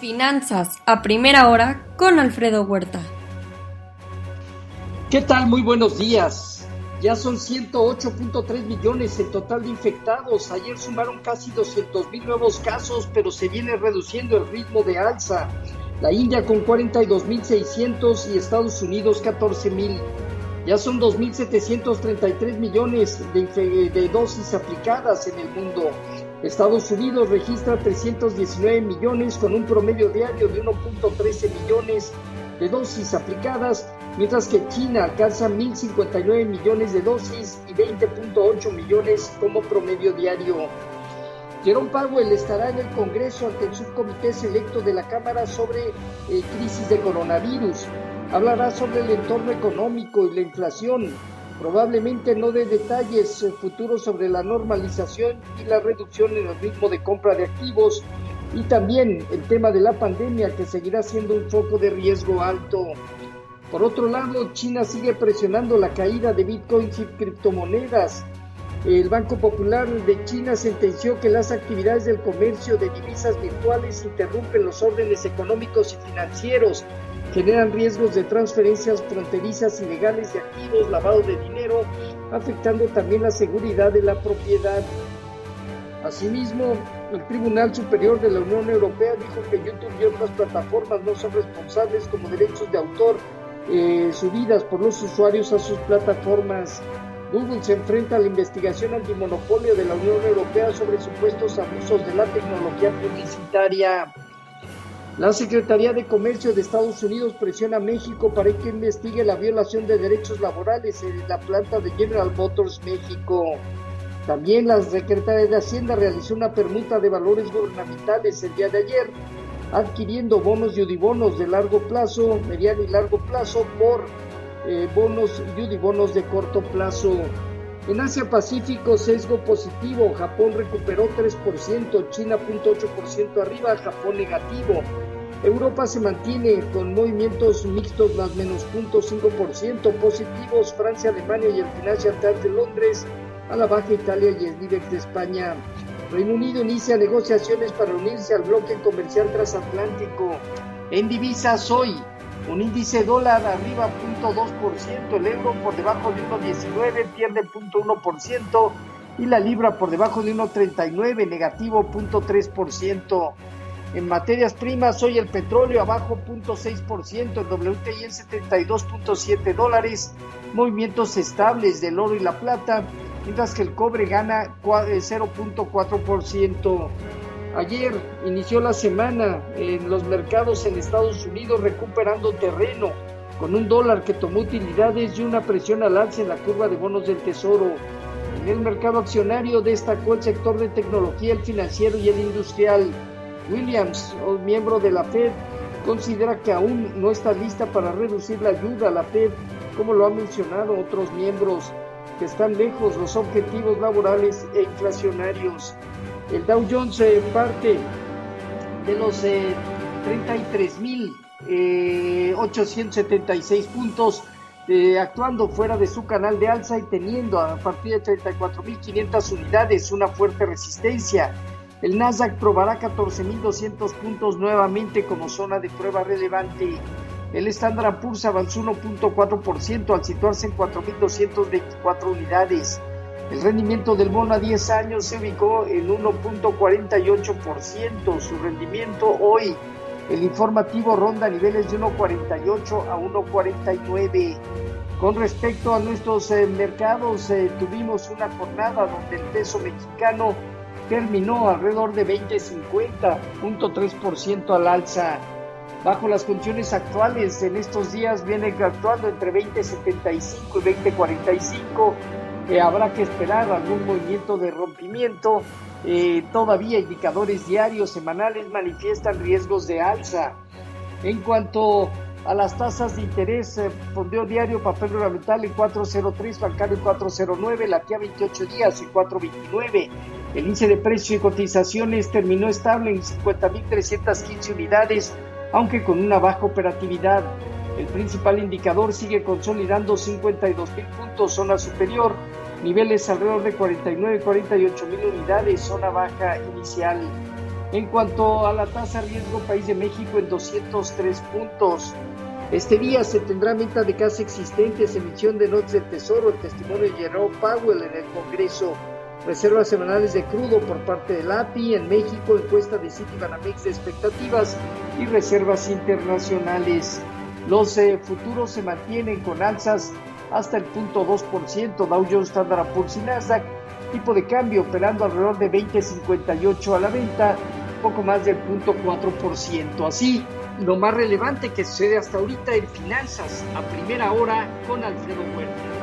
Finanzas a primera hora con Alfredo Huerta. ¿Qué tal? Muy buenos días. Ya son 108.3 millones en total de infectados. Ayer sumaron casi 200 mil nuevos casos, pero se viene reduciendo el ritmo de alza. La India con 42.600 y Estados Unidos 14.000. Ya son 2.733 millones de, de dosis aplicadas en el mundo. Estados Unidos registra 319 millones con un promedio diario de 1.13 millones de dosis aplicadas, mientras que China alcanza 1.059 millones de dosis y 20.8 millones como promedio diario. Jerome Powell estará en el Congreso ante el subcomité selecto de la Cámara sobre eh, crisis de coronavirus. Hablará sobre el entorno económico y la inflación, Probablemente no dé detalles eh, futuros sobre la normalización y la reducción en el ritmo de compra de activos y también el tema de la pandemia que seguirá siendo un foco de riesgo alto. Por otro lado, China sigue presionando la caída de bitcoins y criptomonedas. El Banco Popular de China sentenció que las actividades del comercio de divisas virtuales interrumpen los órdenes económicos y financieros generan riesgos de transferencias fronterizas ilegales de activos, lavado de dinero, afectando también la seguridad de la propiedad. Asimismo, el Tribunal Superior de la Unión Europea dijo que YouTube y otras plataformas no son responsables como derechos de autor eh, subidas por los usuarios a sus plataformas. Google se enfrenta a la investigación antimonopolio de la Unión Europea sobre supuestos abusos de la tecnología publicitaria. La Secretaría de Comercio de Estados Unidos presiona a México para que investigue la violación de derechos laborales en la planta de General Motors México. También la Secretaría de Hacienda realizó una permuta de valores gubernamentales el día de ayer, adquiriendo bonos y udibonos de largo plazo, mediano y largo plazo por eh, bonos y udibonos de corto plazo. En Asia Pacífico, sesgo positivo, Japón recuperó 3%, China 0.8% arriba, Japón negativo. Europa se mantiene con movimientos mixtos más menos 0.5% positivos, Francia, Alemania y el Financial Times de Londres, a la baja Italia y el IBEX de España. Reino Unido inicia negociaciones para unirse al bloque comercial transatlántico. En divisas hoy, un índice dólar arriba 0.2%, el euro por debajo de 1.19 pierde 0.1% y la libra por debajo de 1.39 negativo 0.3%. En materias primas, hoy el petróleo abajo 0.6%, el WTI en 72.7 dólares, movimientos estables del oro y la plata, mientras que el cobre gana 0.4%. Ayer inició la semana en los mercados en Estados Unidos recuperando terreno con un dólar que tomó utilidades y una presión al alza en la curva de bonos del Tesoro. En el mercado accionario destacó el sector de tecnología, el financiero y el industrial. Williams, miembro de la Fed, considera que aún no está lista para reducir la ayuda a la Fed, como lo han mencionado otros miembros, que están lejos los objetivos laborales e inflacionarios. El Dow Jones eh, parte de los 33.876 eh, puntos, eh, actuando fuera de su canal de alza y teniendo a partir de 34.500 unidades una fuerte resistencia. El Nasdaq probará 14.200 puntos nuevamente como zona de prueba relevante. El Standard Poor's avanzó 1.4% al situarse en 4.224 unidades. El rendimiento del bono a 10 años se ubicó en 1.48%. Su rendimiento hoy, el informativo ronda niveles de 1.48 a 1.49. Con respecto a nuestros eh, mercados, eh, tuvimos una jornada donde el peso mexicano terminó alrededor de 20.50.3% al alza. Bajo las condiciones actuales, en estos días viene actuando entre 20.75 y 20.45 habrá que esperar algún movimiento de rompimiento. Eh, todavía indicadores diarios, semanales manifiestan riesgos de alza. En cuanto a las tasas de interés, eh, fondeo diario, papel ornamental en 403, bancario en 409, la TIA 28 días en 429. El índice de precio y cotizaciones terminó estable en 50.315 unidades, aunque con una baja operatividad. El principal indicador sigue consolidando 52 mil puntos, zona superior, niveles alrededor de 49 y 48 mil unidades, zona baja inicial. En cuanto a la tasa riesgo país de México en 203 puntos. Este día se tendrá venta de casas existentes, emisión de notas del tesoro, el testimonio de Jerome Powell en el Congreso, reservas semanales de crudo por parte del API en México, encuesta de Citibanamex de expectativas y reservas internacionales. Los eh, futuros se mantienen con alzas hasta el punto 2%, Dow Jones, Standard Poor's y Nasdaq, tipo de cambio operando alrededor de 20.58 a la venta, poco más del punto 4%. Así, lo más relevante que sucede hasta ahorita en finanzas a primera hora con Alfredo Huerta.